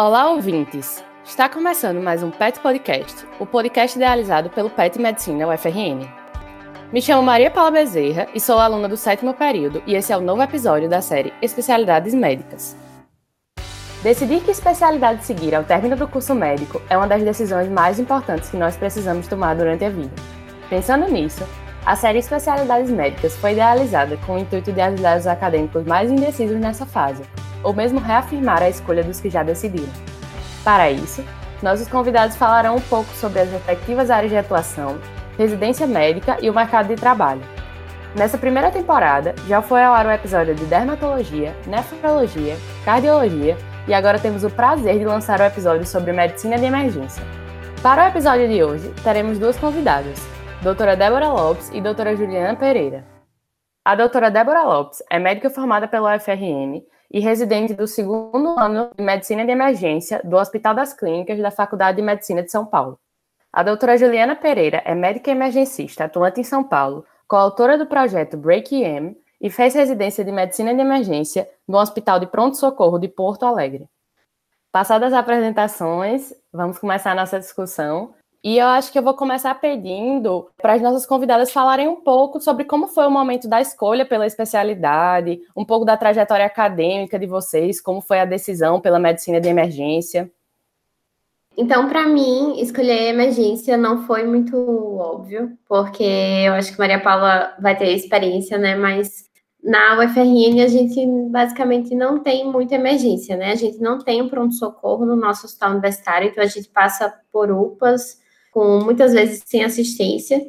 Olá, ouvintes! Está começando mais um PET Podcast, o podcast idealizado pelo PET Medicina UFRN. Me chamo Maria Paula Bezerra e sou aluna do sétimo período e esse é o novo episódio da série Especialidades Médicas. Decidir que especialidade seguir ao término do curso médico é uma das decisões mais importantes que nós precisamos tomar durante a vida. Pensando nisso, a série Especialidades Médicas foi idealizada com o intuito de ajudar os acadêmicos mais indecisos nessa fase, ou mesmo reafirmar a escolha dos que já decidiram. Para isso, nossos convidados falarão um pouco sobre as respectivas áreas de atuação, residência médica e o mercado de trabalho. Nessa primeira temporada, já foi ao ar o episódio de dermatologia, nefrologia, cardiologia e agora temos o prazer de lançar o episódio sobre medicina de emergência. Para o episódio de hoje, teremos duas convidadas, doutora Débora Lopes e doutora Juliana Pereira. A doutora Débora Lopes é médica formada pela UFRN e residente do segundo ano de Medicina de Emergência do Hospital das Clínicas da Faculdade de Medicina de São Paulo. A doutora Juliana Pereira é médica emergencista atuante em São Paulo, coautora do projeto Break EM e fez residência de Medicina de Emergência no Hospital de Pronto Socorro de Porto Alegre. Passadas as apresentações, vamos começar a nossa discussão. E eu acho que eu vou começar pedindo para as nossas convidadas falarem um pouco sobre como foi o momento da escolha pela especialidade, um pouco da trajetória acadêmica de vocês, como foi a decisão pela medicina de emergência. Então, para mim, escolher emergência não foi muito óbvio, porque eu acho que Maria Paula vai ter experiência, né? Mas na UFRN a gente basicamente não tem muita emergência, né? A gente não tem um pronto-socorro no nosso hospital universitário, então a gente passa por UPAs, com muitas vezes sem assistência.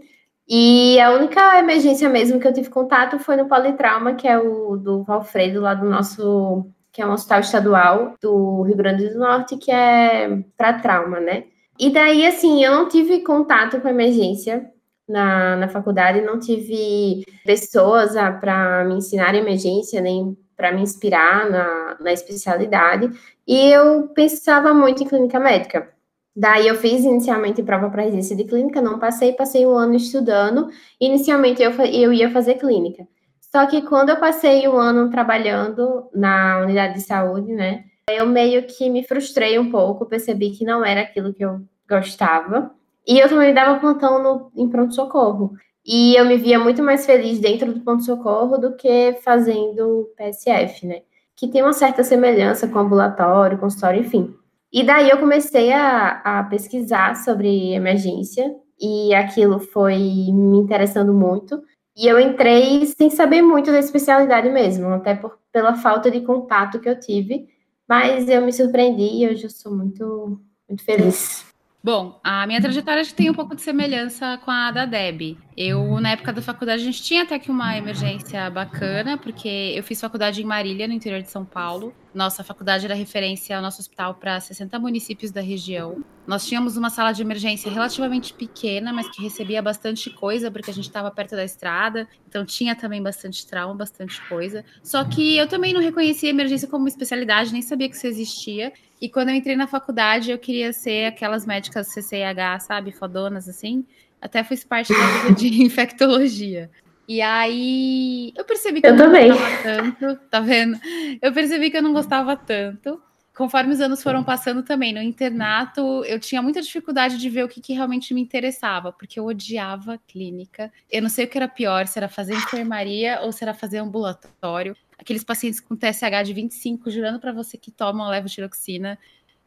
E a única emergência mesmo que eu tive contato foi no politrauma, que é o do Valfredo, lá do nosso, que é um hospital estadual do Rio Grande do Norte, que é para trauma, né? E daí, assim, eu não tive contato com emergência na, na faculdade, não tive pessoas ah, para me ensinar emergência, nem para me inspirar na, na especialidade, e eu pensava muito em clínica médica. Daí eu fiz inicialmente prova para residência de clínica, não passei, passei um ano estudando. Inicialmente eu, eu ia fazer clínica. Só que quando eu passei um ano trabalhando na unidade de saúde, né, eu meio que me frustrei um pouco, percebi que não era aquilo que eu gostava. E eu também dava plantão no, em pronto-socorro. E eu me via muito mais feliz dentro do pronto-socorro do que fazendo PSF, né? Que tem uma certa semelhança com ambulatório, consultório, enfim. E daí eu comecei a, a pesquisar sobre emergência e aquilo foi me interessando muito. E eu entrei sem saber muito da especialidade mesmo, até por, pela falta de contato que eu tive. Mas eu me surpreendi e hoje eu sou muito, muito feliz. Bom, a minha trajetória tem um pouco de semelhança com a da Deb. Eu, na época da faculdade, a gente tinha até que uma emergência bacana, porque eu fiz faculdade em Marília, no interior de São Paulo. Nossa faculdade era referência ao nosso hospital para 60 municípios da região. Nós tínhamos uma sala de emergência relativamente pequena, mas que recebia bastante coisa, porque a gente estava perto da estrada, então tinha também bastante trauma, bastante coisa. Só que eu também não reconhecia emergência como especialidade, nem sabia que isso existia. E quando eu entrei na faculdade, eu queria ser aquelas médicas CCIH, sabe? Fodonas, assim. Até fiz parte da de infectologia. E aí eu percebi que eu, eu não também. gostava tanto, tá vendo? Eu percebi que eu não gostava tanto. Conforme os anos foram passando também, no internato, eu tinha muita dificuldade de ver o que, que realmente me interessava, porque eu odiava clínica. Eu não sei o que era pior, se era fazer enfermaria ou se era fazer ambulatório aqueles pacientes com TSH de 25, jurando para você que tomam levotiroxina.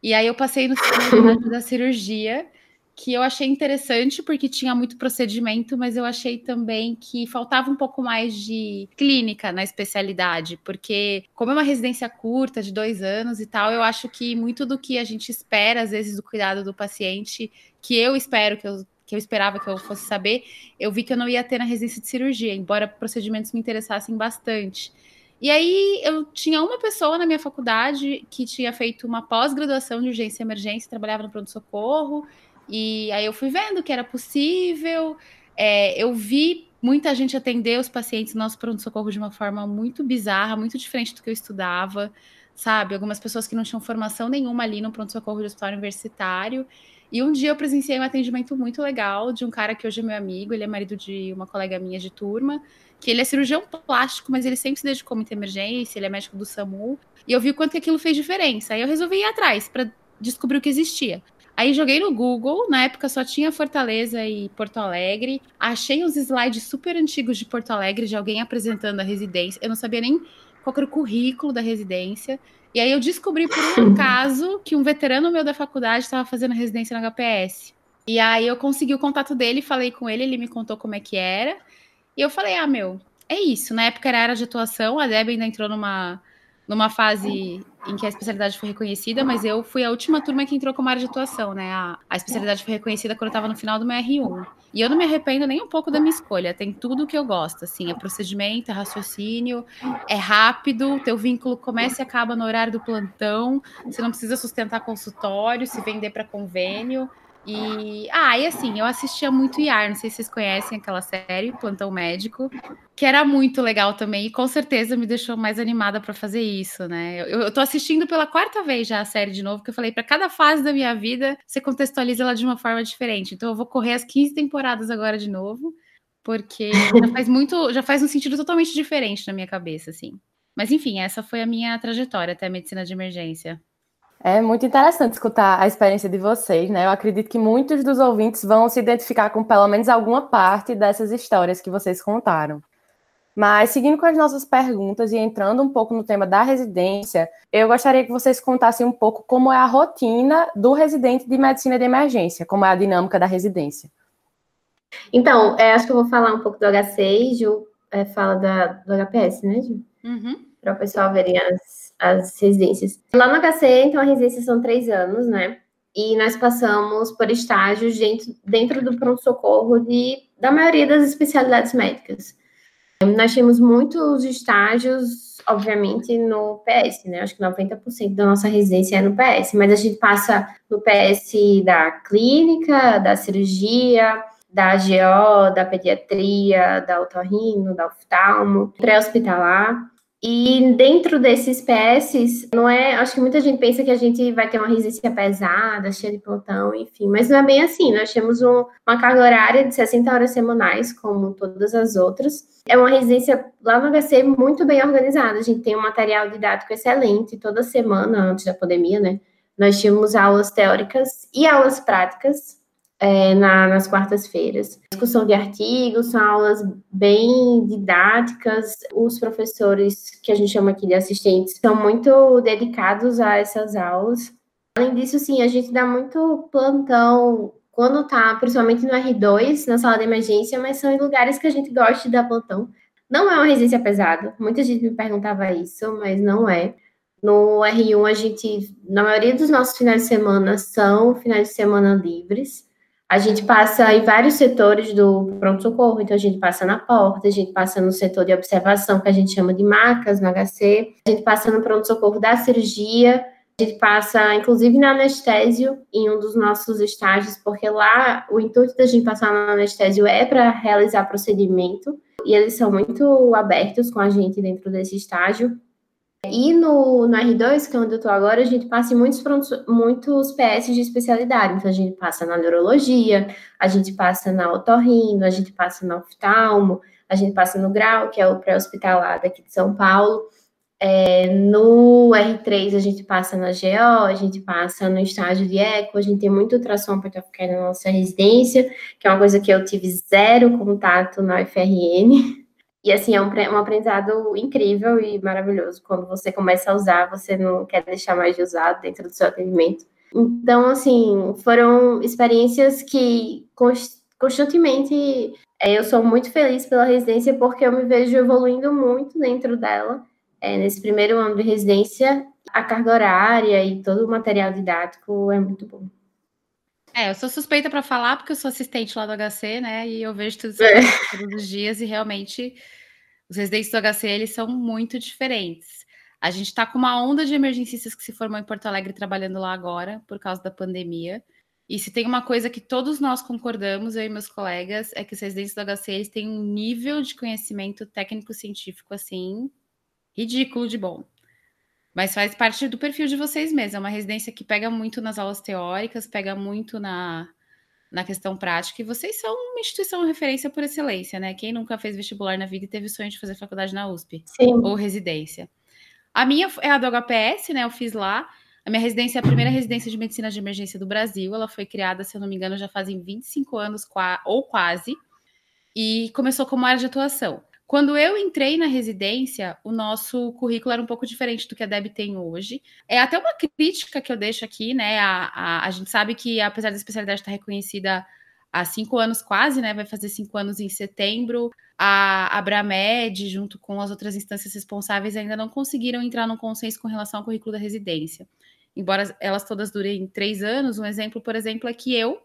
E aí eu passei no da cirurgia, que eu achei interessante porque tinha muito procedimento, mas eu achei também que faltava um pouco mais de clínica na especialidade, porque como é uma residência curta de dois anos e tal, eu acho que muito do que a gente espera às vezes do cuidado do paciente, que eu espero que eu que eu esperava que eu fosse saber, eu vi que eu não ia ter na residência de cirurgia, embora procedimentos me interessassem bastante. E aí eu tinha uma pessoa na minha faculdade que tinha feito uma pós-graduação de urgência e emergência, trabalhava no pronto-socorro, e aí eu fui vendo que era possível. É, eu vi muita gente atender os pacientes no nosso pronto-socorro de uma forma muito bizarra, muito diferente do que eu estudava, sabe? Algumas pessoas que não tinham formação nenhuma ali no pronto-socorro de hospital universitário. E um dia eu presenciei um atendimento muito legal de um cara que hoje é meu amigo, ele é marido de uma colega minha de turma, que ele é cirurgião plástico, mas ele sempre se dedicou muito à emergência, ele é médico do SAMU, e eu vi o quanto que aquilo fez diferença. Aí eu resolvi ir atrás para descobrir o que existia. Aí joguei no Google, na época só tinha Fortaleza e Porto Alegre. Achei uns slides super antigos de Porto Alegre, de alguém apresentando a residência. Eu não sabia nem qual era o currículo da residência. E aí eu descobri por um acaso que um veterano meu da faculdade estava fazendo residência na HPS. E aí eu consegui o contato dele, falei com ele, ele me contou como é que era. E eu falei, ah, meu, é isso. Na época era área de atuação, a Deb ainda entrou numa, numa fase em que a especialidade foi reconhecida, mas eu fui a última turma que entrou como área de atuação, né? A, a especialidade foi reconhecida quando eu estava no final do meu R1. E eu não me arrependo nem um pouco da minha escolha. Tem tudo que eu gosto, assim, é procedimento, é raciocínio, é rápido, teu vínculo começa e acaba no horário do plantão, você não precisa sustentar consultório, se vender para convênio. E, ah, e assim, eu assistia muito IAR, não sei se vocês conhecem aquela série, Plantão Médico, que era muito legal também, e com certeza me deixou mais animada para fazer isso, né? Eu, eu tô assistindo pela quarta vez já a série de novo, que eu falei, para cada fase da minha vida, você contextualiza ela de uma forma diferente. Então eu vou correr as 15 temporadas agora de novo, porque já faz muito, já faz um sentido totalmente diferente na minha cabeça, assim. Mas enfim, essa foi a minha trajetória até a medicina de emergência. É muito interessante escutar a experiência de vocês, né? Eu acredito que muitos dos ouvintes vão se identificar com pelo menos alguma parte dessas histórias que vocês contaram. Mas seguindo com as nossas perguntas e entrando um pouco no tema da residência, eu gostaria que vocês contassem um pouco como é a rotina do residente de medicina de emergência, como é a dinâmica da residência. Então, é, acho que eu vou falar um pouco do HC e Ju é, fala da, do HPS, né, Ju? Uhum. Para o pessoal verem as, as residências. Lá no HC, então, a residência são três anos, né? E nós passamos por estágios dentro, dentro do pronto-socorro de, da maioria das especialidades médicas. Nós tínhamos muitos estágios, obviamente, no PS, né? Acho que 90% da nossa residência é no PS, mas a gente passa no PS da clínica, da cirurgia, da GO, da pediatria, da otorrino, da oftalmo, pré-hospitalar. E dentro desses PS, não é. Acho que muita gente pensa que a gente vai ter uma resistência pesada, cheia de plantão, enfim, mas não é bem assim. Nós temos um, uma carga horária de 60 horas semanais, como todas as outras. É uma residência lá no HC muito bem organizada. A gente tem um material didático excelente toda semana, antes da pandemia, né? Nós tínhamos aulas teóricas e aulas práticas é, na, nas quartas-feiras. Discussão de artigos, são aulas bem didáticas. Os professores, que a gente chama aqui de assistentes, são muito dedicados a essas aulas. Além disso, sim, a gente dá muito plantão quando tá, principalmente no R2, na sala de emergência, mas são em lugares que a gente gosta de dar plantão. Não é uma residência pesada, muita gente me perguntava isso, mas não é. No R1, a gente, na maioria dos nossos finais de semana, são finais de semana livres. A gente passa em vários setores do pronto-socorro, então a gente passa na porta, a gente passa no setor de observação, que a gente chama de macas, no HC, a gente passa no pronto-socorro da cirurgia, a gente passa, inclusive, na anestésio, em um dos nossos estágios, porque lá o intuito da gente passar no anestésio é para realizar procedimento, e eles são muito abertos com a gente dentro desse estágio. E no, no R2, que é onde eu estou agora, a gente passa em muitos, muitos PS de especialidade. Então, a gente passa na neurologia, a gente passa na otorrino, a gente passa na oftalmo, a gente passa no grau, que é o pré-hospitalar daqui de São Paulo. É, no R3, a gente passa na GO, a gente passa no estágio de eco, a gente tem muito ultrassom para ficar na nossa residência, que é uma coisa que eu tive zero contato na UFRN. E assim, é um, um aprendizado incrível e maravilhoso. Quando você começa a usar, você não quer deixar mais de usar dentro do seu atendimento. Então, assim, foram experiências que constantemente é, eu sou muito feliz pela residência porque eu me vejo evoluindo muito dentro dela. É, nesse primeiro ano de residência, a carga horária e todo o material didático é muito bom. É, eu sou suspeita para falar porque eu sou assistente lá do HC, né? E eu vejo tudo isso é. todos os dias e realmente os residentes do HC eles são muito diferentes. A gente está com uma onda de emergencistas que se formou em Porto Alegre trabalhando lá agora por causa da pandemia. E se tem uma coisa que todos nós concordamos, eu e meus colegas, é que os residentes do HC eles têm um nível de conhecimento técnico-científico assim ridículo de bom. Mas faz parte do perfil de vocês mesmos. É uma residência que pega muito nas aulas teóricas, pega muito na, na questão prática, e vocês são uma instituição referência por excelência, né? Quem nunca fez vestibular na vida e teve o sonho de fazer faculdade na USP? Sim. Ou residência. A minha é a do HPS, né? Eu fiz lá. A minha residência é a primeira residência de medicina de emergência do Brasil. Ela foi criada, se eu não me engano, já fazem 25 anos, ou quase. E começou como área de atuação. Quando eu entrei na residência, o nosso currículo era um pouco diferente do que a Deb tem hoje. É até uma crítica que eu deixo aqui, né? A, a, a gente sabe que, apesar da especialidade estar reconhecida há cinco anos quase, né? Vai fazer cinco anos em setembro. A Abramed, junto com as outras instâncias responsáveis, ainda não conseguiram entrar num consenso com relação ao currículo da residência. Embora elas todas durem três anos, um exemplo, por exemplo, é que eu,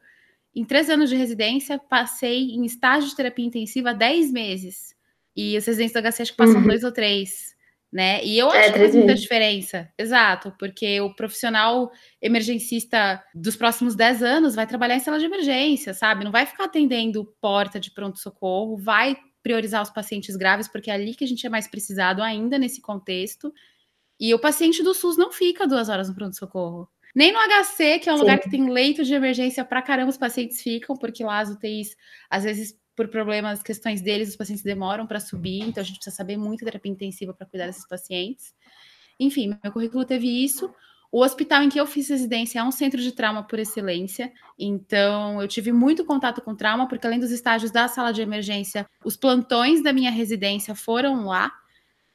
em três anos de residência, passei em estágio de terapia intensiva dez meses. E os residentes do HC acho que passam uhum. dois ou três, né? E eu é, acho é, que faz muita diferença. Exato, porque o profissional emergencista dos próximos dez anos vai trabalhar em sala de emergência, sabe? Não vai ficar atendendo porta de pronto-socorro, vai priorizar os pacientes graves, porque é ali que a gente é mais precisado ainda nesse contexto. E o paciente do SUS não fica duas horas no pronto-socorro. Nem no HC, que é um Sim. lugar que tem leito de emergência para caramba, os pacientes ficam, porque lá as UTIs às vezes por problemas, questões deles, os pacientes demoram para subir, então a gente precisa saber muito terapia intensiva para cuidar desses pacientes. Enfim, meu currículo teve isso. O hospital em que eu fiz residência é um centro de trauma por excelência, então eu tive muito contato com trauma, porque além dos estágios da sala de emergência, os plantões da minha residência foram lá.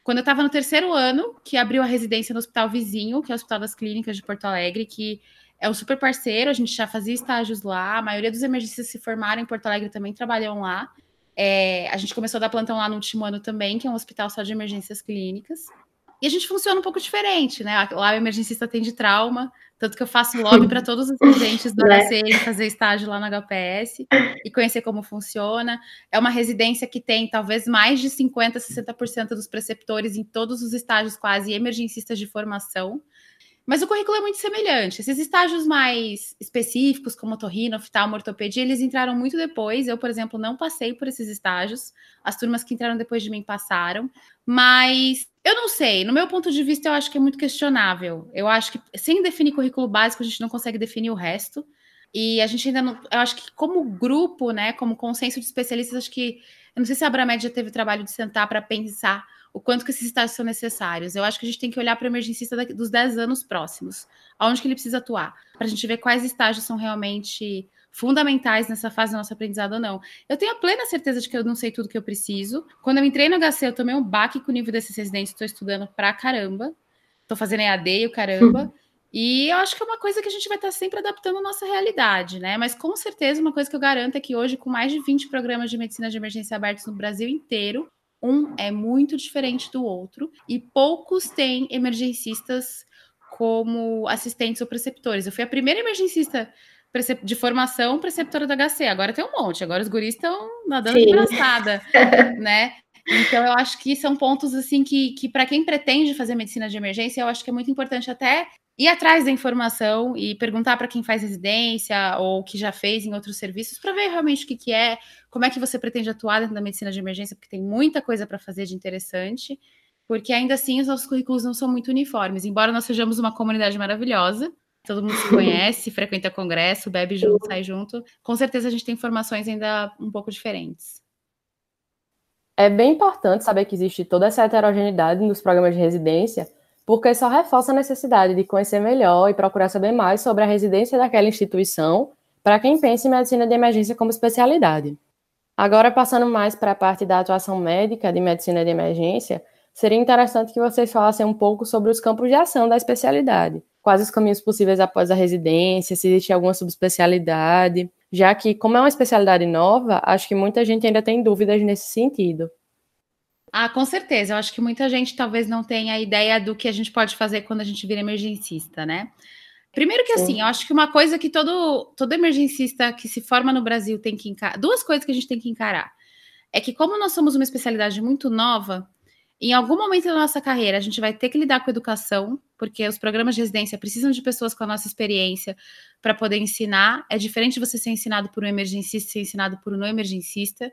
Quando eu estava no terceiro ano, que abriu a residência no hospital vizinho, que é o Hospital das Clínicas de Porto Alegre, que é um super parceiro, a gente já fazia estágios lá, a maioria dos emergências se formaram em Porto Alegre também trabalham lá. É, a gente começou a dar plantão lá no último ano também, que é um hospital só de emergências clínicas. E a gente funciona um pouco diferente, né? Lá o emergencista tem de trauma, tanto que eu faço lobby para todos os residentes do HC né? fazer estágio lá no HPS e conhecer como funciona. É uma residência que tem talvez mais de 50%, 60% dos preceptores em todos os estágios quase emergencistas de formação. Mas o currículo é muito semelhante. Esses estágios mais específicos, como torrino, oftalmo, ortopedia, eles entraram muito depois. Eu, por exemplo, não passei por esses estágios. As turmas que entraram depois de mim passaram. Mas eu não sei. No meu ponto de vista, eu acho que é muito questionável. Eu acho que sem definir currículo básico, a gente não consegue definir o resto. E a gente ainda não. Eu acho que, como grupo, né, como consenso de especialistas, acho que. Eu não sei se a Abramed já teve o trabalho de sentar para pensar o quanto que esses estágios são necessários. Eu acho que a gente tem que olhar para o emergencista dos 10 anos próximos, aonde que ele precisa atuar, para a gente ver quais estágios são realmente fundamentais nessa fase do nosso aprendizado ou não. Eu tenho a plena certeza de que eu não sei tudo que eu preciso. Quando eu entrei no HC, eu tomei um baque com o nível desses residentes, estou estudando pra caramba, estou fazendo EAD e o caramba. E eu acho que é uma coisa que a gente vai estar sempre adaptando à nossa realidade, né? Mas com certeza, uma coisa que eu garanto é que hoje, com mais de 20 programas de medicina de emergência abertos no Brasil inteiro, um é muito diferente do outro e poucos têm emergencistas como assistentes ou preceptores. Eu fui a primeira emergencista de formação preceptora do HC, agora tem um monte, agora os guris estão nadando Sim. de braçada, né? Então eu acho que são pontos assim que, que para quem pretende fazer medicina de emergência, eu acho que é muito importante até ir atrás da informação e perguntar para quem faz residência ou que já fez em outros serviços para ver realmente o que, que é, como é que você pretende atuar dentro da medicina de emergência, porque tem muita coisa para fazer de interessante, porque ainda assim os nossos currículos não são muito uniformes, embora nós sejamos uma comunidade maravilhosa, todo mundo se conhece, frequenta congresso, bebe junto, sai junto, com certeza a gente tem informações ainda um pouco diferentes. É bem importante saber que existe toda essa heterogeneidade nos programas de residência, porque só reforça a necessidade de conhecer melhor e procurar saber mais sobre a residência daquela instituição para quem pensa em medicina de emergência como especialidade. Agora, passando mais para a parte da atuação médica de medicina de emergência, seria interessante que vocês falassem um pouco sobre os campos de ação da especialidade. Quais os caminhos possíveis após a residência, se existe alguma subespecialidade, já que, como é uma especialidade nova, acho que muita gente ainda tem dúvidas nesse sentido. Ah, com certeza. Eu acho que muita gente talvez não tenha ideia do que a gente pode fazer quando a gente vira emergencista, né? Primeiro que assim, Sim. assim, eu acho que uma coisa que todo, todo emergencista que se forma no Brasil tem que encarar, duas coisas que a gente tem que encarar. É que como nós somos uma especialidade muito nova, em algum momento da nossa carreira a gente vai ter que lidar com educação, porque os programas de residência precisam de pessoas com a nossa experiência para poder ensinar. É diferente você ser ensinado por um emergencista e ser ensinado por um não emergencista.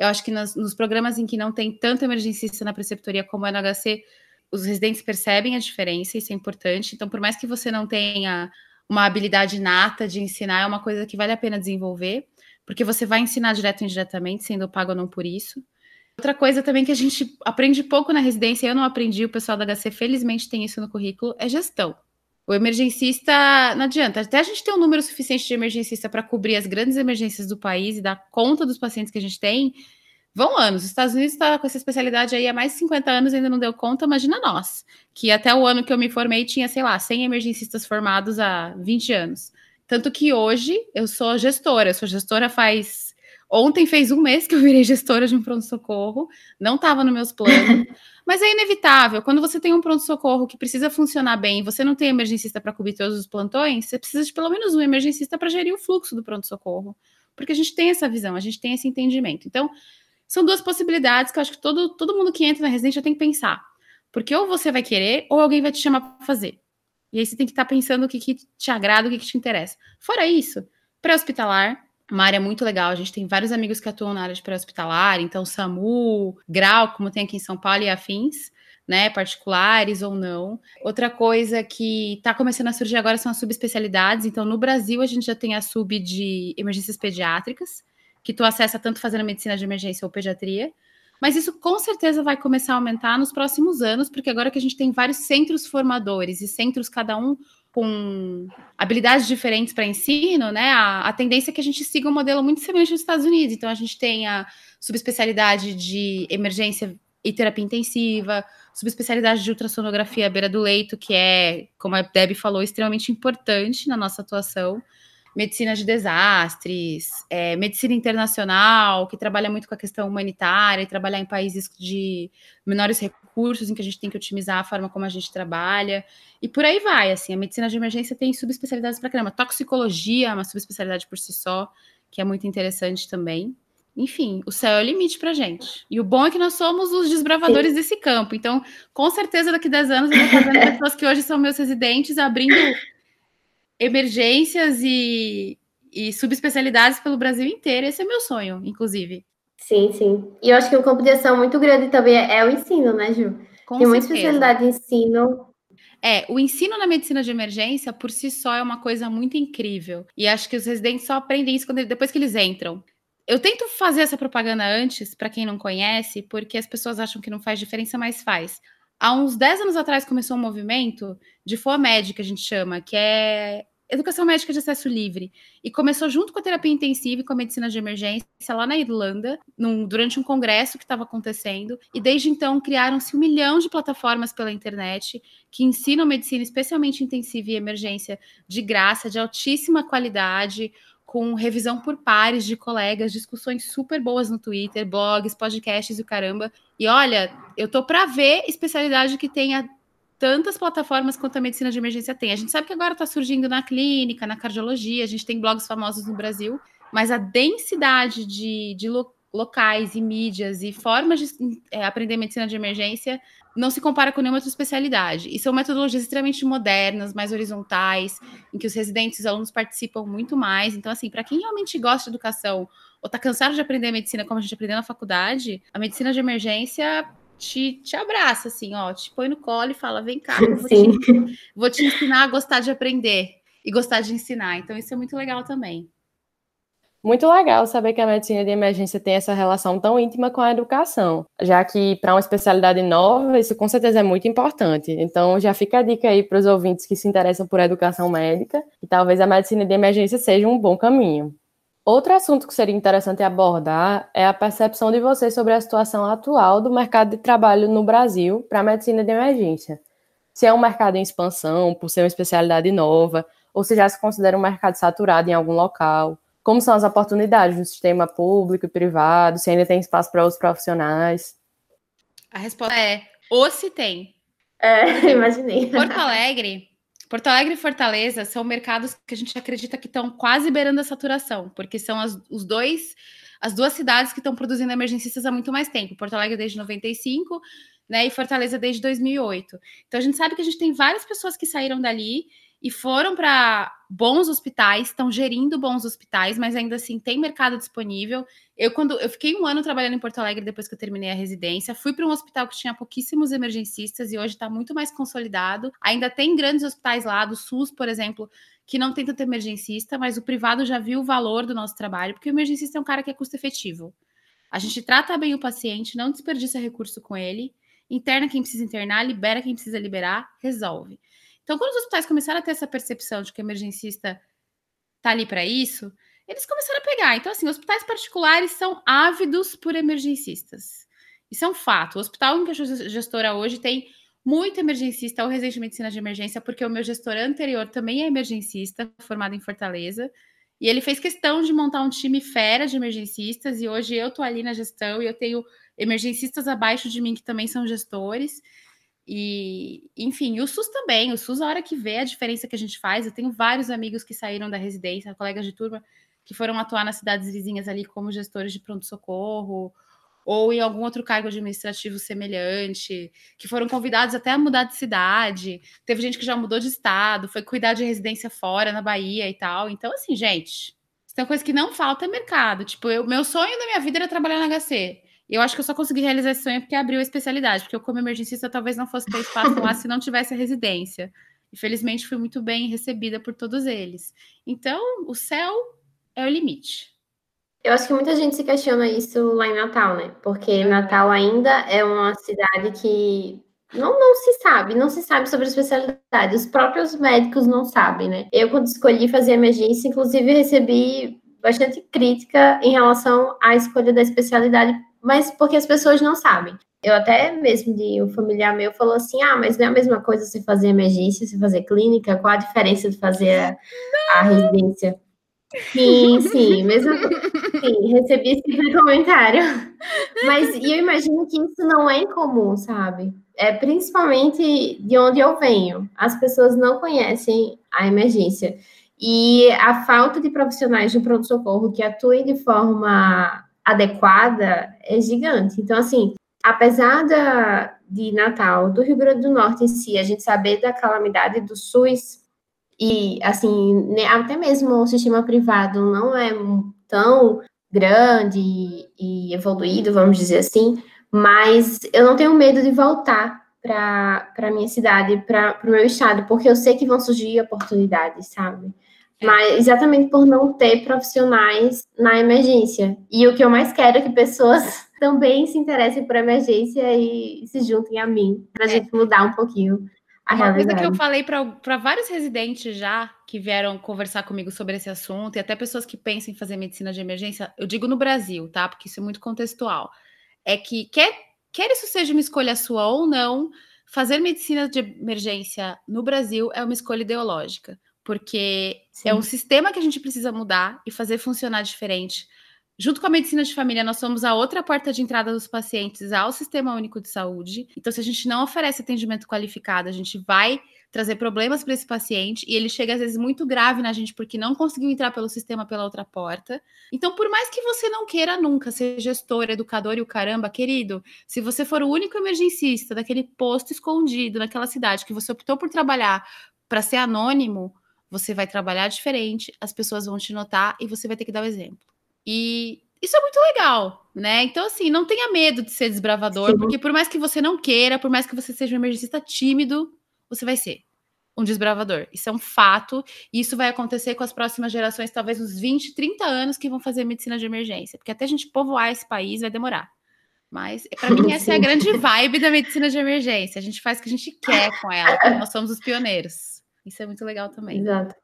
Eu acho que nos, nos programas em que não tem tanto emergencista na preceptoria como é no HC, os residentes percebem a diferença, isso é importante. Então, por mais que você não tenha uma habilidade nata de ensinar, é uma coisa que vale a pena desenvolver, porque você vai ensinar direto ou indiretamente, sendo pago ou não por isso. Outra coisa também que a gente aprende pouco na residência, eu não aprendi, o pessoal da HC felizmente tem isso no currículo, é gestão. O emergencista, não adianta, até a gente ter um número suficiente de emergencista para cobrir as grandes emergências do país e dar conta dos pacientes que a gente tem, vão anos. Os Estados Unidos está com essa especialidade aí há mais de 50 anos ainda não deu conta, imagina nós, que até o ano que eu me formei tinha, sei lá, 100 emergencistas formados há 20 anos. Tanto que hoje eu sou gestora, eu sou gestora faz. Ontem fez um mês que eu virei gestora de um pronto-socorro, não estava nos meus planos, mas é inevitável. Quando você tem um pronto-socorro que precisa funcionar bem e você não tem emergencista para cobrir todos os plantões, você precisa de pelo menos um emergencista para gerir o fluxo do pronto-socorro. Porque a gente tem essa visão, a gente tem esse entendimento. Então, são duas possibilidades que eu acho que todo, todo mundo que entra na residência tem que pensar. Porque ou você vai querer, ou alguém vai te chamar para fazer. E aí você tem que estar tá pensando o que, que te agrada, o que, que te interessa. Fora isso, pré-hospitalar, uma área muito legal. A gente tem vários amigos que atuam na área de pré-hospitalar, então SAMU, Grau, como tem aqui em São Paulo, e afins, né? Particulares ou não. Outra coisa que está começando a surgir agora são as subespecialidades. Então, no Brasil, a gente já tem a sub de emergências pediátricas, que tu acessa tanto fazendo medicina de emergência ou pediatria. Mas isso com certeza vai começar a aumentar nos próximos anos, porque agora que a gente tem vários centros formadores e centros cada um com habilidades diferentes para ensino, né? A, a, tendência é que a gente siga um modelo muito semelhante nos Estados Unidos. Então a gente tem a subespecialidade de emergência e terapia intensiva, subespecialidade de ultrassonografia à beira do leito, que é, como a Debbie falou, extremamente importante na nossa atuação medicina de desastres, é, medicina internacional, que trabalha muito com a questão humanitária e trabalhar em países de menores recursos, em que a gente tem que otimizar a forma como a gente trabalha, e por aí vai, assim, a medicina de emergência tem subespecialidades para caramba, toxicologia é uma subespecialidade por si só, que é muito interessante também. Enfim, o céu é o limite para gente. E o bom é que nós somos os desbravadores Sim. desse campo. Então, com certeza, daqui a 10 anos, eu vou estar vendo pessoas que hoje são meus residentes abrindo emergências e, e subespecialidades pelo Brasil inteiro. Esse é meu sonho, inclusive. Sim, sim. E eu acho que um campo de ação muito grande também é, é o ensino, né, Ju? Com Tem certeza. muita especialidade de ensino. É, o ensino na medicina de emergência, por si só, é uma coisa muito incrível. E acho que os residentes só aprendem isso quando, depois que eles entram. Eu tento fazer essa propaganda antes, para quem não conhece, porque as pessoas acham que não faz diferença, mas faz. Há uns 10 anos atrás começou um movimento de FOAMED, que a gente chama, que é educação médica de acesso livre. E começou junto com a terapia intensiva e com a medicina de emergência lá na Irlanda, num, durante um congresso que estava acontecendo. E desde então criaram-se um milhão de plataformas pela internet que ensinam medicina, especialmente intensiva e emergência, de graça, de altíssima qualidade com revisão por pares de colegas, discussões super boas no Twitter, blogs, podcasts e o caramba. E olha, eu tô para ver especialidade que tenha tantas plataformas quanto a medicina de emergência tem. A gente sabe que agora está surgindo na clínica, na cardiologia, a gente tem blogs famosos no Brasil, mas a densidade de, de lo, locais e mídias e formas de é, aprender medicina de emergência não se compara com nenhuma outra especialidade. E são metodologias extremamente modernas, mais horizontais, em que os residentes e os alunos participam muito mais. Então, assim, para quem realmente gosta de educação ou está cansado de aprender medicina como a gente aprendeu na faculdade, a medicina de emergência te, te abraça, assim, ó, te põe no colo e fala: vem cá, vou te, vou te ensinar a gostar de aprender e gostar de ensinar. Então, isso é muito legal também. Muito legal saber que a medicina de emergência tem essa relação tão íntima com a educação, já que para uma especialidade nova, isso com certeza é muito importante. Então, já fica a dica aí para os ouvintes que se interessam por educação médica, e talvez a medicina de emergência seja um bom caminho. Outro assunto que seria interessante abordar é a percepção de vocês sobre a situação atual do mercado de trabalho no Brasil para a medicina de emergência. Se é um mercado em expansão, por ser uma especialidade nova, ou se já se considera um mercado saturado em algum local. Como são as oportunidades no sistema público e privado, se ainda tem espaço para outros profissionais? A resposta é: ou se tem. É, imaginei. Porto Alegre Porto Alegre e Fortaleza são mercados que a gente acredita que estão quase beirando a saturação, porque são as, os dois, as duas cidades que estão produzindo emergencistas há muito mais tempo. Porto Alegre desde 95, né, e Fortaleza desde 2008. Então a gente sabe que a gente tem várias pessoas que saíram dali e foram para bons hospitais, estão gerindo bons hospitais, mas ainda assim tem mercado disponível. Eu quando eu fiquei um ano trabalhando em Porto Alegre depois que eu terminei a residência, fui para um hospital que tinha pouquíssimos emergencistas e hoje está muito mais consolidado. Ainda tem grandes hospitais lá do SUS, por exemplo, que não tem tanto emergencista, mas o privado já viu o valor do nosso trabalho, porque o emergencista é um cara que é custo efetivo. A gente trata bem o paciente, não desperdiça recurso com ele, interna quem precisa internar, libera quem precisa liberar, resolve. Então, quando os hospitais começaram a ter essa percepção de que o emergencista está ali para isso, eles começaram a pegar. Então, assim, hospitais particulares são ávidos por emergencistas. Isso é um fato. O hospital em que eu sou gestora hoje tem muito emergencista ou residente de medicina de emergência, porque o meu gestor anterior também é emergencista, formado em Fortaleza. E ele fez questão de montar um time fera de emergencistas, e hoje eu tô ali na gestão e eu tenho emergencistas abaixo de mim que também são gestores. E, enfim, o SUS também. O SUS, a hora que vê a diferença que a gente faz, eu tenho vários amigos que saíram da residência, colegas de turma, que foram atuar nas cidades vizinhas ali como gestores de pronto-socorro, ou em algum outro cargo administrativo semelhante, que foram convidados até a mudar de cidade. Teve gente que já mudou de estado, foi cuidar de residência fora, na Bahia e tal. Então, assim, gente, tem coisa que não falta é mercado. Tipo, o meu sonho da minha vida era trabalhar na HC. Eu acho que eu só consegui realizar esse sonho porque abriu a especialidade, porque eu, como emergencista, talvez não fosse ter espaço lá se não tivesse a residência. Infelizmente, fui muito bem recebida por todos eles. Então, o céu é o limite. Eu acho que muita gente se questiona isso lá em Natal, né? Porque Natal ainda é uma cidade que não, não se sabe, não se sabe sobre a especialidade. Os próprios médicos não sabem, né? Eu, quando escolhi fazer emergência, inclusive recebi bastante crítica em relação à escolha da especialidade mas porque as pessoas não sabem. Eu até mesmo de um familiar meu falou assim: ah, mas não é a mesma coisa você fazer emergência, você fazer clínica, qual a diferença de fazer a, a residência? Sim, sim, mesmo sim, recebi esse comentário. Mas eu imagino que isso não é incomum, sabe? É principalmente de onde eu venho. As pessoas não conhecem a emergência. E a falta de profissionais de pronto-socorro que atuem de forma adequada é gigante. Então, assim, apesar da, de Natal, do Rio Grande do Norte em si, a gente saber da calamidade do SUS, e, assim, até mesmo o sistema privado não é tão grande e evoluído, vamos dizer assim, mas eu não tenho medo de voltar para a minha cidade, para o meu estado, porque eu sei que vão surgir oportunidades, sabe? Mas exatamente por não ter profissionais na emergência. E o que eu mais quero é que pessoas também se interessem por emergência e se juntem a mim, para a é. gente mudar um pouquinho a Uma realidade. coisa que eu falei para vários residentes já que vieram conversar comigo sobre esse assunto, e até pessoas que pensam em fazer medicina de emergência, eu digo no Brasil, tá? Porque isso é muito contextual. É que quer, quer isso seja uma escolha sua ou não, fazer medicina de emergência no Brasil é uma escolha ideológica porque Sim. é um sistema que a gente precisa mudar e fazer funcionar diferente. Junto com a medicina de família, nós somos a outra porta de entrada dos pacientes ao Sistema Único de Saúde. Então, se a gente não oferece atendimento qualificado, a gente vai trazer problemas para esse paciente e ele chega às vezes muito grave na gente porque não conseguiu entrar pelo sistema pela outra porta. Então, por mais que você não queira nunca ser gestor, educador e o caramba, querido, se você for o único emergencista daquele posto escondido naquela cidade que você optou por trabalhar para ser anônimo, você vai trabalhar diferente, as pessoas vão te notar e você vai ter que dar o exemplo. E isso é muito legal, né? Então, assim, não tenha medo de ser desbravador, Sim. porque por mais que você não queira, por mais que você seja um emergencista tímido, você vai ser um desbravador. Isso é um fato, e isso vai acontecer com as próximas gerações, talvez uns 20, 30 anos que vão fazer medicina de emergência, porque até a gente povoar esse país vai demorar. Mas, para mim, essa é a grande vibe da medicina de emergência. A gente faz o que a gente quer com ela, nós somos os pioneiros. Isso é muito legal também. Exato.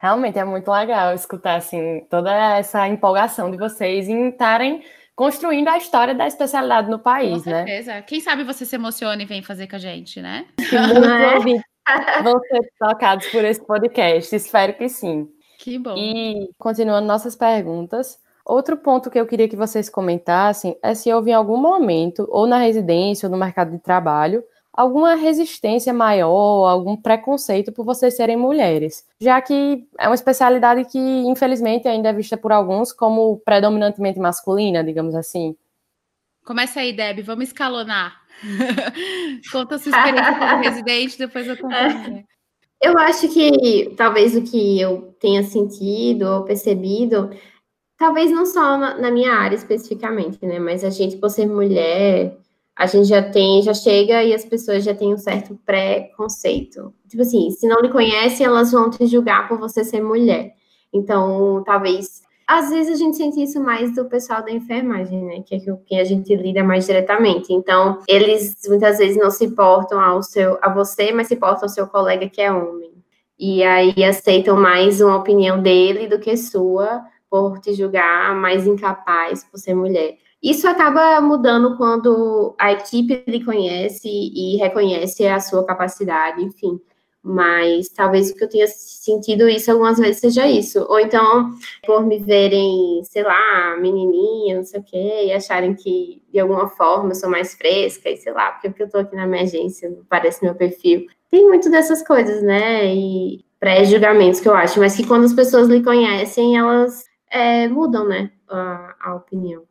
Realmente é muito legal escutar assim toda essa empolgação de vocês em estarem construindo a história da especialidade no país, com né? certeza. Quem sabe você se emociona e vem fazer com a gente, né? Muitos vão ser tocados por esse podcast. Espero que sim. Que bom. E continuando nossas perguntas, outro ponto que eu queria que vocês comentassem é se houve em algum momento, ou na residência ou no mercado de trabalho, alguma resistência maior, algum preconceito por vocês serem mulheres, já que é uma especialidade que, infelizmente, ainda é vista por alguns como predominantemente masculina, digamos assim. Começa aí, Deb, vamos escalonar. Conta a sua experiência como residente, depois eu conto. Eu acho que talvez o que eu tenha sentido ou percebido, talvez não só na, na minha área especificamente, né? Mas a gente, por ser mulher, a gente já tem, já chega e as pessoas já têm um certo preconceito. Tipo assim, se não lhe conhecem, elas vão te julgar por você ser mulher. Então, talvez. Às vezes a gente sente isso mais do pessoal da enfermagem, né? Que é quem a gente lida mais diretamente. Então, eles muitas vezes não se importam ao seu, a você, mas se importam ao seu colega que é homem. E aí aceitam mais uma opinião dele do que sua, por te julgar mais incapaz por ser mulher. Isso acaba mudando quando a equipe lhe conhece e reconhece a sua capacidade, enfim. Mas talvez o que eu tenha sentido isso algumas vezes seja isso. Ou então, por me verem, sei lá, menininha, não sei o quê, e acharem que de alguma forma eu sou mais fresca, e sei lá, porque eu tô aqui na minha agência, parece meu perfil. Tem muito dessas coisas, né? E pré-julgamentos que eu acho, mas que quando as pessoas lhe conhecem, elas é, mudam, né? A, a opinião.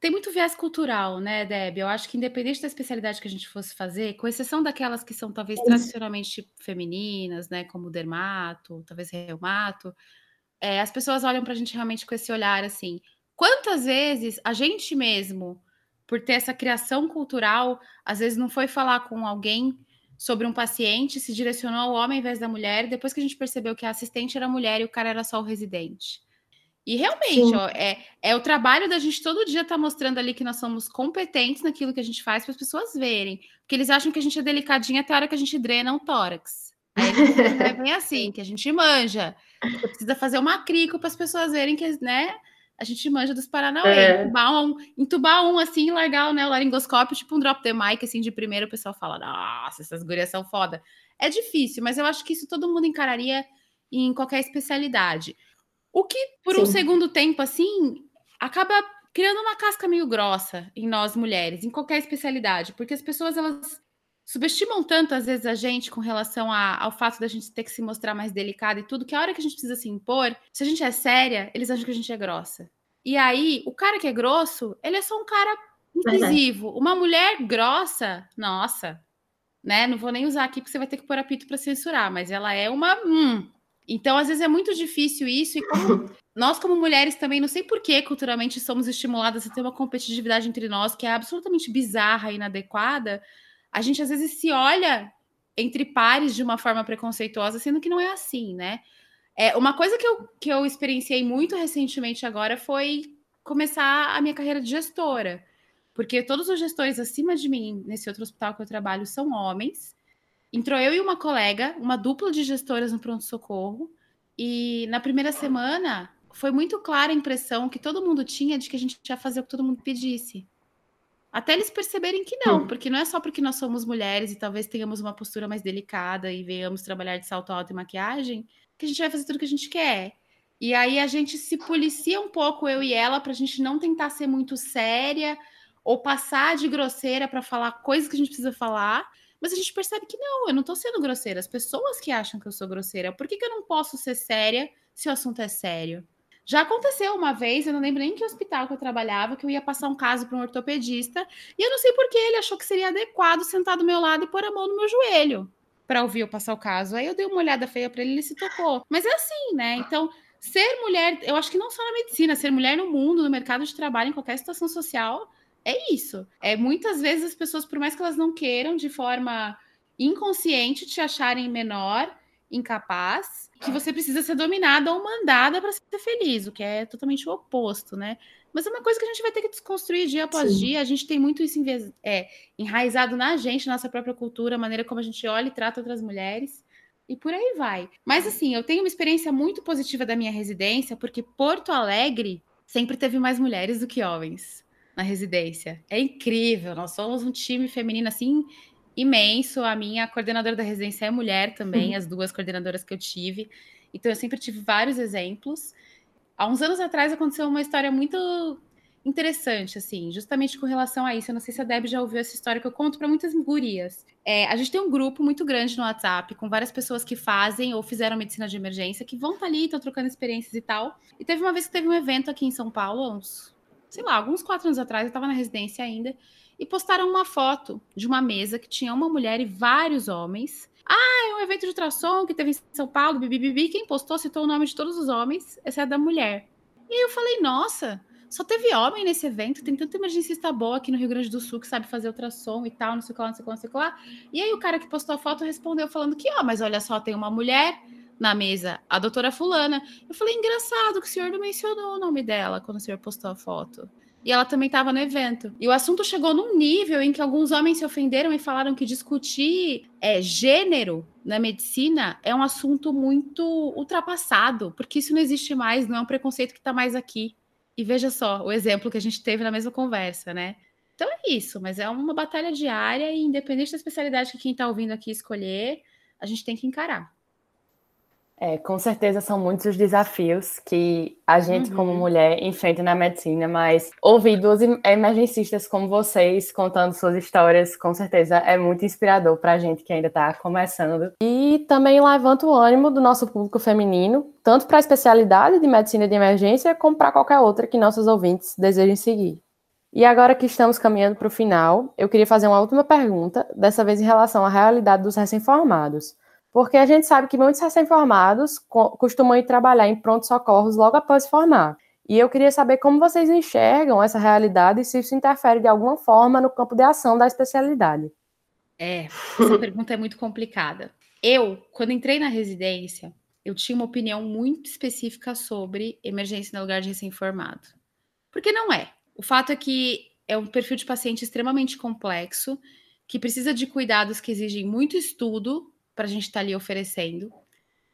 Tem muito viés cultural, né, Deb? Eu acho que independente da especialidade que a gente fosse fazer, com exceção daquelas que são talvez tradicionalmente femininas, né, como dermato, talvez reumato, é, as pessoas olham para a gente realmente com esse olhar assim. Quantas vezes a gente mesmo, por ter essa criação cultural, às vezes não foi falar com alguém sobre um paciente, se direcionou ao homem ao invés da mulher, depois que a gente percebeu que a assistente era mulher e o cara era só o residente. E realmente, ó, é, é o trabalho da gente todo dia estar tá mostrando ali que nós somos competentes naquilo que a gente faz para as pessoas verem. Porque eles acham que a gente é delicadinha até a hora que a gente drena o tórax. Aí é bem assim, que a gente manja. Você precisa fazer uma crico para as pessoas verem que, né? A gente manja dos Paranauê. É. Entubar, um, entubar um assim, largar né, o laringoscópio, tipo um drop the mic, assim, de primeiro, o pessoal fala: Nossa, essas gurias são foda. É difícil, mas eu acho que isso todo mundo encararia em qualquer especialidade. O que, por Sim. um segundo tempo, assim, acaba criando uma casca meio grossa em nós mulheres, em qualquer especialidade, porque as pessoas elas subestimam tanto às vezes a gente com relação a, ao fato da gente ter que se mostrar mais delicada e tudo, que a hora que a gente precisa se impor, se a gente é séria, eles acham que a gente é grossa. E aí, o cara que é grosso, ele é só um cara incisivo. Uhum. Uma mulher grossa, nossa, né? Não vou nem usar aqui porque você vai ter que pôr apito para censurar, mas ela é uma hum, então, às vezes é muito difícil isso, e como nós, como mulheres, também não sei por que culturalmente somos estimuladas a ter uma competitividade entre nós que é absolutamente bizarra e inadequada, a gente às vezes se olha entre pares de uma forma preconceituosa, sendo que não é assim, né? É, uma coisa que eu, que eu experienciei muito recentemente agora foi começar a minha carreira de gestora. Porque todos os gestores acima de mim, nesse outro hospital que eu trabalho, são homens. Entrou eu e uma colega, uma dupla de gestoras no pronto-socorro, e na primeira semana foi muito clara a impressão que todo mundo tinha de que a gente ia fazer o que todo mundo pedisse. Até eles perceberem que não, hum. porque não é só porque nós somos mulheres e talvez tenhamos uma postura mais delicada e venhamos trabalhar de salto alto e maquiagem, que a gente vai fazer tudo o que a gente quer. E aí a gente se policia um pouco, eu e ela, para a gente não tentar ser muito séria ou passar de grosseira para falar coisas que a gente precisa falar, mas a gente percebe que não, eu não tô sendo grosseira. As pessoas que acham que eu sou grosseira. Por que, que eu não posso ser séria se o assunto é sério? Já aconteceu uma vez, eu não lembro nem que hospital que eu trabalhava, que eu ia passar um caso para um ortopedista, e eu não sei por que ele achou que seria adequado sentar do meu lado e pôr a mão no meu joelho para ouvir eu passar o caso. Aí eu dei uma olhada feia para ele e ele se tocou. Mas é assim, né? Então, ser mulher, eu acho que não só na medicina, ser mulher no mundo, no mercado de trabalho, em qualquer situação social, é isso. É muitas vezes as pessoas, por mais que elas não queiram, de forma inconsciente, te acharem menor, incapaz, que você precisa ser dominada ou mandada para ser feliz, o que é totalmente o oposto, né? Mas é uma coisa que a gente vai ter que desconstruir dia após Sim. dia. A gente tem muito isso é, enraizado na gente, nossa própria cultura, a maneira como a gente olha e trata outras mulheres. E por aí vai. Mas assim, eu tenho uma experiência muito positiva da minha residência, porque Porto Alegre sempre teve mais mulheres do que homens na residência. É incrível, nós somos um time feminino assim imenso. A minha coordenadora da residência é mulher também, uhum. as duas coordenadoras que eu tive. Então eu sempre tive vários exemplos. Há uns anos atrás aconteceu uma história muito interessante, assim, justamente com relação a isso. Eu não sei se a Deb já ouviu essa história que eu conto para muitas gurias. É, a gente tem um grupo muito grande no WhatsApp com várias pessoas que fazem ou fizeram medicina de emergência, que vão estar tá ali, estão trocando experiências e tal. E teve uma vez que teve um evento aqui em São Paulo, uns sei lá, alguns quatro anos atrás, eu estava na residência ainda, e postaram uma foto de uma mesa que tinha uma mulher e vários homens. Ah, é um evento de ultrassom que teve em São Paulo, bibibibi. Quem postou citou o nome de todos os homens, exceto da mulher. E eu falei, nossa, só teve homem nesse evento, tem tanta emergencista boa aqui no Rio Grande do Sul que sabe fazer ultrassom e tal, não sei o que lá, não sei o que lá, não sei o que lá. E aí o cara que postou a foto respondeu falando que, ó, mas olha só, tem uma mulher na mesa, a doutora fulana. Eu falei, engraçado que o senhor não mencionou o nome dela quando o senhor postou a foto. E ela também estava no evento. E o assunto chegou num nível em que alguns homens se ofenderam e falaram que discutir é, gênero na medicina é um assunto muito ultrapassado, porque isso não existe mais, não é um preconceito que está mais aqui. E veja só o exemplo que a gente teve na mesma conversa, né? Então é isso, mas é uma batalha diária e independente da especialidade que quem está ouvindo aqui escolher, a gente tem que encarar. É, com certeza são muitos os desafios que a gente, uhum. como mulher, enfrenta na medicina, mas ouvir duas emergencistas como vocês contando suas histórias, com certeza é muito inspirador para a gente que ainda está começando. E também levanta o ânimo do nosso público feminino, tanto para a especialidade de medicina de emergência, como para qualquer outra que nossos ouvintes desejem seguir. E agora que estamos caminhando para o final, eu queria fazer uma última pergunta, dessa vez em relação à realidade dos recém-formados. Porque a gente sabe que muitos recém-formados costumam ir trabalhar em pronto-socorros logo após se formar. E eu queria saber como vocês enxergam essa realidade e se isso interfere de alguma forma no campo de ação da especialidade. É, essa pergunta é muito complicada. Eu, quando entrei na residência, eu tinha uma opinião muito específica sobre emergência no lugar de recém-formado. Porque não é. O fato é que é um perfil de paciente extremamente complexo, que precisa de cuidados que exigem muito estudo para a gente estar tá ali oferecendo.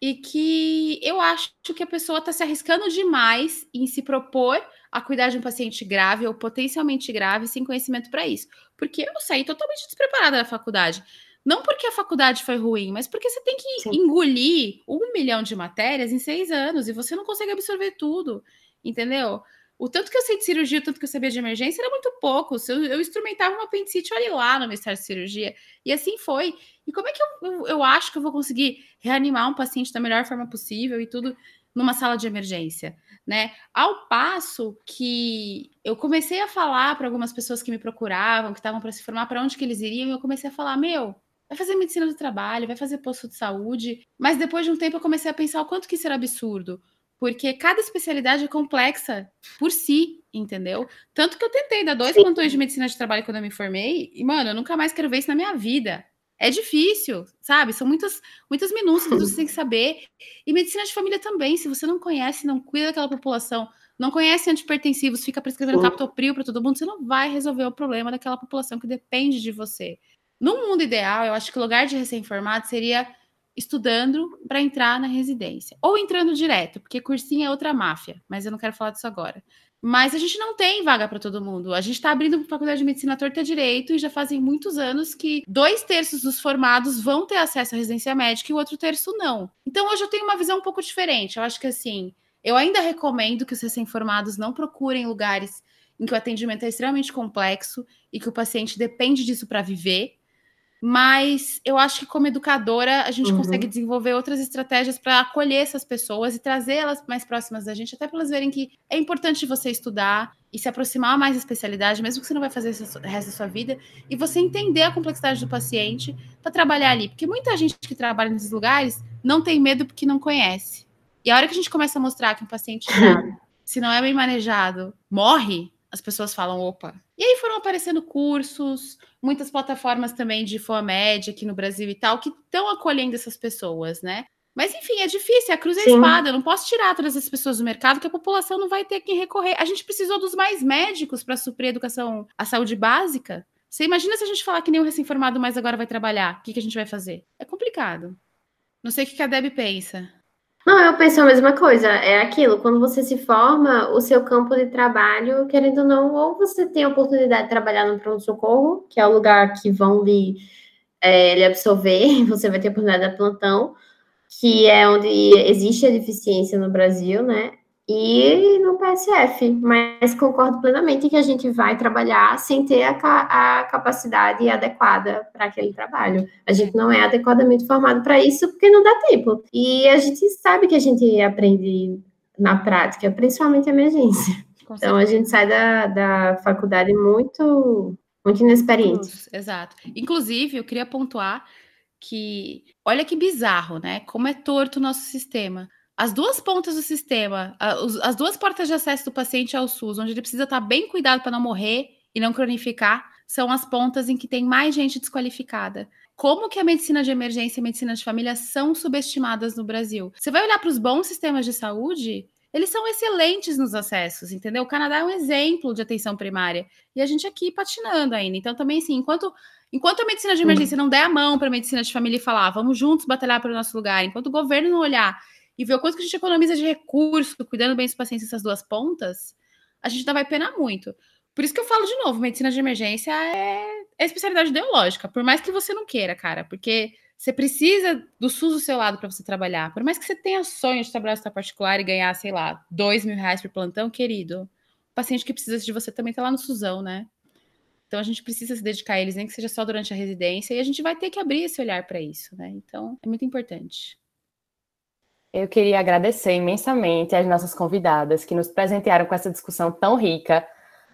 E que eu acho que a pessoa está se arriscando demais em se propor a cuidar de um paciente grave ou potencialmente grave sem conhecimento para isso. Porque eu saí totalmente despreparada da faculdade. Não porque a faculdade foi ruim, mas porque você tem que Sim. engolir um milhão de matérias em seis anos e você não consegue absorver tudo, entendeu? O tanto que eu sei de cirurgia, o tanto que eu sabia de emergência era muito pouco. Eu, eu instrumentava uma apendicite, olha lá no Ministério de Cirurgia. E assim foi. E como é que eu, eu, eu, acho que eu vou conseguir reanimar um paciente da melhor forma possível e tudo numa sala de emergência, né? Ao passo que eu comecei a falar para algumas pessoas que me procuravam, que estavam para se formar, para onde que eles iriam, e eu comecei a falar, meu, vai fazer medicina do trabalho, vai fazer posto de saúde. Mas depois de um tempo eu comecei a pensar o quanto que isso era absurdo porque cada especialidade é complexa por si, entendeu? Tanto que eu tentei dar dois Sim. plantões de medicina de trabalho quando eu me formei, e, mano, eu nunca mais quero ver isso na minha vida. É difícil, sabe? São muitas, muitas minúcias que você tem que saber. E medicina de família também, se você não conhece, não cuida daquela população, não conhece antipertensivos, fica prescrevendo captopril para todo mundo, você não vai resolver o problema daquela população que depende de você. No mundo ideal, eu acho que o lugar de recém-formado seria estudando para entrar na residência. Ou entrando direto, porque cursinho é outra máfia, mas eu não quero falar disso agora. Mas a gente não tem vaga para todo mundo. A gente está abrindo faculdade de medicina torta direito e já fazem muitos anos que dois terços dos formados vão ter acesso à residência médica e o outro terço não. Então hoje eu tenho uma visão um pouco diferente. Eu acho que assim, eu ainda recomendo que os recém-formados não procurem lugares em que o atendimento é extremamente complexo e que o paciente depende disso para viver mas eu acho que como educadora a gente uhum. consegue desenvolver outras estratégias para acolher essas pessoas e trazer elas mais próximas da gente, até para elas verem que é importante você estudar e se aproximar mais da especialidade, mesmo que você não vai fazer o resto da sua vida, e você entender a complexidade do paciente para trabalhar ali, porque muita gente que trabalha nesses lugares não tem medo porque não conhece. E a hora que a gente começa a mostrar que um paciente, se não é bem manejado, morre, as pessoas falam, opa. E aí foram aparecendo cursos, muitas plataformas também de FOAMED aqui no Brasil e tal, que estão acolhendo essas pessoas, né? Mas enfim, é difícil, é a cruz e a espada. Eu não posso tirar todas as pessoas do mercado, que a população não vai ter quem recorrer. A gente precisou dos mais médicos para suprir a educação, a saúde básica. Você imagina se a gente falar que nem o recém-formado mais agora vai trabalhar? O que, que a gente vai fazer? É complicado. Não sei o que a Deb pensa. Não, eu penso a mesma coisa. É aquilo, quando você se forma, o seu campo de trabalho, querendo ou não, ou você tem a oportunidade de trabalhar no pronto-socorro, que é o lugar que vão lhe, é, lhe absorver, você vai ter a oportunidade de plantão, que é onde existe a deficiência no Brasil, né? E no PSF, mas concordo plenamente que a gente vai trabalhar sem ter a, a capacidade adequada para aquele trabalho. A gente não é adequadamente formado para isso porque não dá tempo. E a gente sabe que a gente aprende na prática, principalmente emergência. Então a gente sai da, da faculdade muito Muito inexperiente. Exato. Inclusive, eu queria pontuar que, olha que bizarro, né? Como é torto o nosso sistema. As duas pontas do sistema, as duas portas de acesso do paciente ao SUS, onde ele precisa estar bem cuidado para não morrer e não cronificar, são as pontas em que tem mais gente desqualificada. Como que a medicina de emergência e a medicina de família são subestimadas no Brasil? Você vai olhar para os bons sistemas de saúde, eles são excelentes nos acessos, entendeu? O Canadá é um exemplo de atenção primária e a gente aqui patinando ainda. Então, também, assim, enquanto, enquanto a medicina de emergência não der a mão para a medicina de família e falar, vamos juntos batalhar para o nosso lugar, enquanto o governo não olhar e ver o quanto que a gente economiza de recurso cuidando bem dos pacientes nessas duas pontas, a gente ainda vai penar muito. Por isso que eu falo de novo, medicina de emergência é, é especialidade ideológica, por mais que você não queira, cara, porque você precisa do SUS do seu lado para você trabalhar. Por mais que você tenha sonho de trabalhar no particular e ganhar, sei lá, dois mil reais por plantão, querido, o paciente que precisa de você também está lá no SUSão, né? Então a gente precisa se dedicar a eles, nem que seja só durante a residência, e a gente vai ter que abrir esse olhar para isso, né? Então é muito importante. Eu queria agradecer imensamente às nossas convidadas que nos presentearam com essa discussão tão rica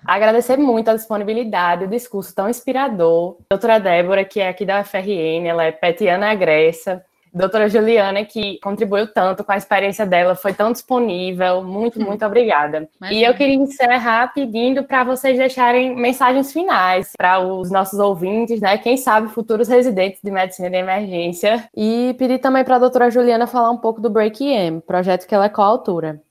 Agradecer muito a disponibilidade, o discurso tão inspirador. Doutora Débora, que é aqui da UFRN, ela é petiana agressa. Doutora Juliana, que contribuiu tanto com a experiência dela, foi tão disponível. Muito, hum. muito obrigada. Imagina. E eu queria encerrar pedindo para vocês deixarem mensagens finais para os nossos ouvintes, né? Quem sabe futuros residentes de medicina de emergência. E pedir também para a doutora Juliana falar um pouco do Break EM, projeto que ela é coautora.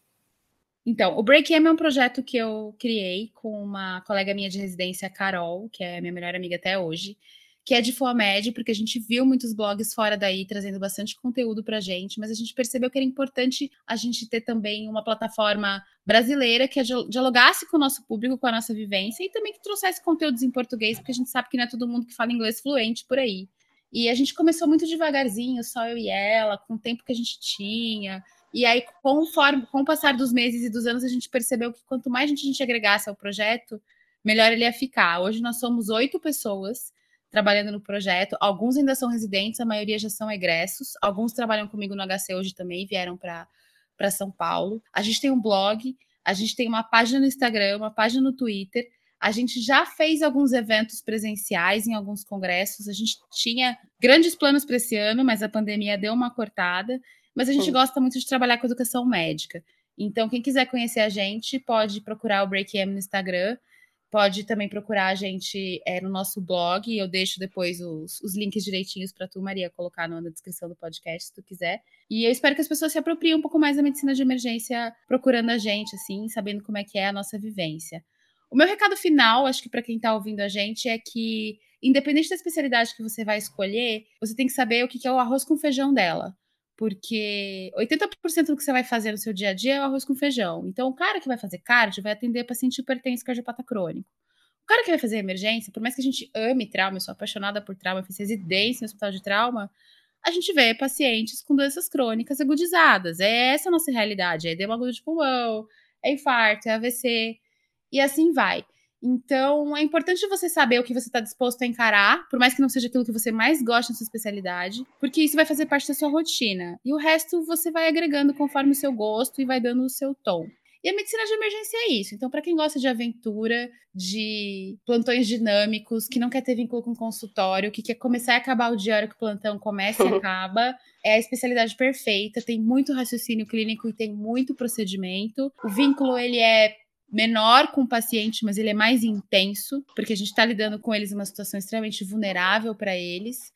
Então, o Break M é um projeto que eu criei com uma colega minha de residência, Carol, que é minha melhor amiga até hoje, que é de FOAMED, porque a gente viu muitos blogs fora daí trazendo bastante conteúdo para a gente, mas a gente percebeu que era importante a gente ter também uma plataforma brasileira que dialogasse com o nosso público, com a nossa vivência e também que trouxesse conteúdos em português, porque a gente sabe que não é todo mundo que fala inglês fluente por aí. E a gente começou muito devagarzinho, só eu e ela, com o tempo que a gente tinha. E aí, conforme, com o passar dos meses e dos anos, a gente percebeu que quanto mais a gente agregasse ao projeto, melhor ele ia ficar. Hoje nós somos oito pessoas trabalhando no projeto. Alguns ainda são residentes, a maioria já são egressos. Alguns trabalham comigo no HC hoje também, vieram para São Paulo. A gente tem um blog, a gente tem uma página no Instagram, uma página no Twitter. A gente já fez alguns eventos presenciais em alguns congressos. A gente tinha grandes planos para esse ano, mas a pandemia deu uma cortada mas a gente Sim. gosta muito de trabalhar com educação médica. Então, quem quiser conhecer a gente, pode procurar o BreakM no Instagram, pode também procurar a gente é, no nosso blog, eu deixo depois os, os links direitinhos para tu, Maria, colocar na descrição do podcast, se tu quiser. E eu espero que as pessoas se apropriem um pouco mais da medicina de emergência, procurando a gente, assim, sabendo como é que é a nossa vivência. O meu recado final, acho que para quem está ouvindo a gente, é que, independente da especialidade que você vai escolher, você tem que saber o que é o arroz com feijão dela porque 80% do que você vai fazer no seu dia a dia é o arroz com feijão. Então, o cara que vai fazer cardio vai atender paciente hipertenso cardiopata crônico. O cara que vai fazer emergência, por mais que a gente ame trauma, eu sou apaixonada por trauma, fiz residência no hospital de trauma, a gente vê pacientes com doenças crônicas agudizadas. É essa a nossa realidade. É edema agudo de pulmão, é infarto, é AVC, e assim vai. Então, é importante você saber o que você está disposto a encarar, por mais que não seja aquilo que você mais gosta na sua especialidade, porque isso vai fazer parte da sua rotina. E o resto você vai agregando conforme o seu gosto e vai dando o seu tom. E a medicina de emergência é isso. Então, para quem gosta de aventura, de plantões dinâmicos, que não quer ter vínculo com consultório, que quer começar e acabar o hora que o plantão começa e acaba, é a especialidade perfeita. Tem muito raciocínio clínico e tem muito procedimento. O vínculo ele é menor com o paciente, mas ele é mais intenso, porque a gente está lidando com eles uma situação extremamente vulnerável para eles.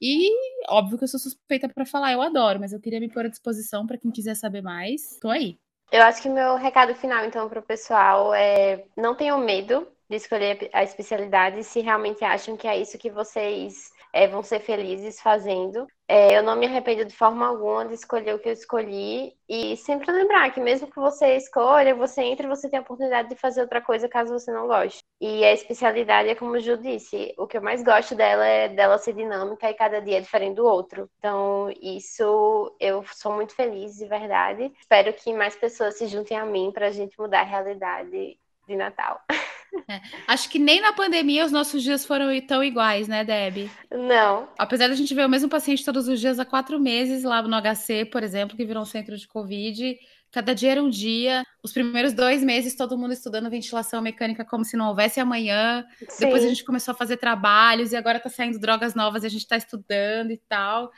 E óbvio que eu sou suspeita para falar, eu adoro, mas eu queria me pôr à disposição para quem quiser saber mais. Tô aí. Eu acho que meu recado final, então, para o pessoal é não tenham medo de escolher a especialidade se realmente acham que é isso que vocês é, vão ser felizes fazendo. É, eu não me arrependo de forma alguma de escolher o que eu escolhi e sempre lembrar que mesmo que você escolha, você entra e você tem a oportunidade de fazer outra coisa caso você não goste. E a especialidade é como o Ju disse, o que eu mais gosto dela é dela ser dinâmica e cada dia é diferente do outro. Então, isso eu sou muito feliz de verdade. Espero que mais pessoas se juntem a mim para a gente mudar a realidade de Natal. É. Acho que nem na pandemia os nossos dias foram tão iguais, né, Deb? Não. Apesar da gente ver o mesmo paciente todos os dias há quatro meses lá no HC, por exemplo, que virou um centro de Covid, Cada dia era um dia. Os primeiros dois meses, todo mundo estudando ventilação mecânica como se não houvesse amanhã. Sim. Depois a gente começou a fazer trabalhos e agora tá saindo drogas novas e a gente tá estudando e tal.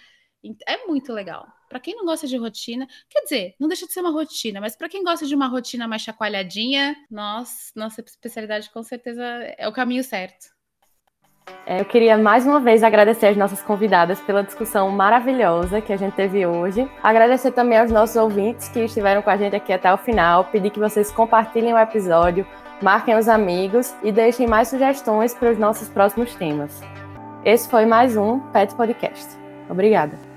É muito legal. Para quem não gosta de rotina, quer dizer, não deixa de ser uma rotina, mas para quem gosta de uma rotina mais chacoalhadinha, nós, nossa especialidade com certeza é o caminho certo. É, eu queria mais uma vez agradecer as nossas convidadas pela discussão maravilhosa que a gente teve hoje. Agradecer também aos nossos ouvintes que estiveram com a gente aqui até o final. Pedir que vocês compartilhem o episódio, marquem os amigos e deixem mais sugestões para os nossos próximos temas. Esse foi mais um Pet Podcast. Obrigada.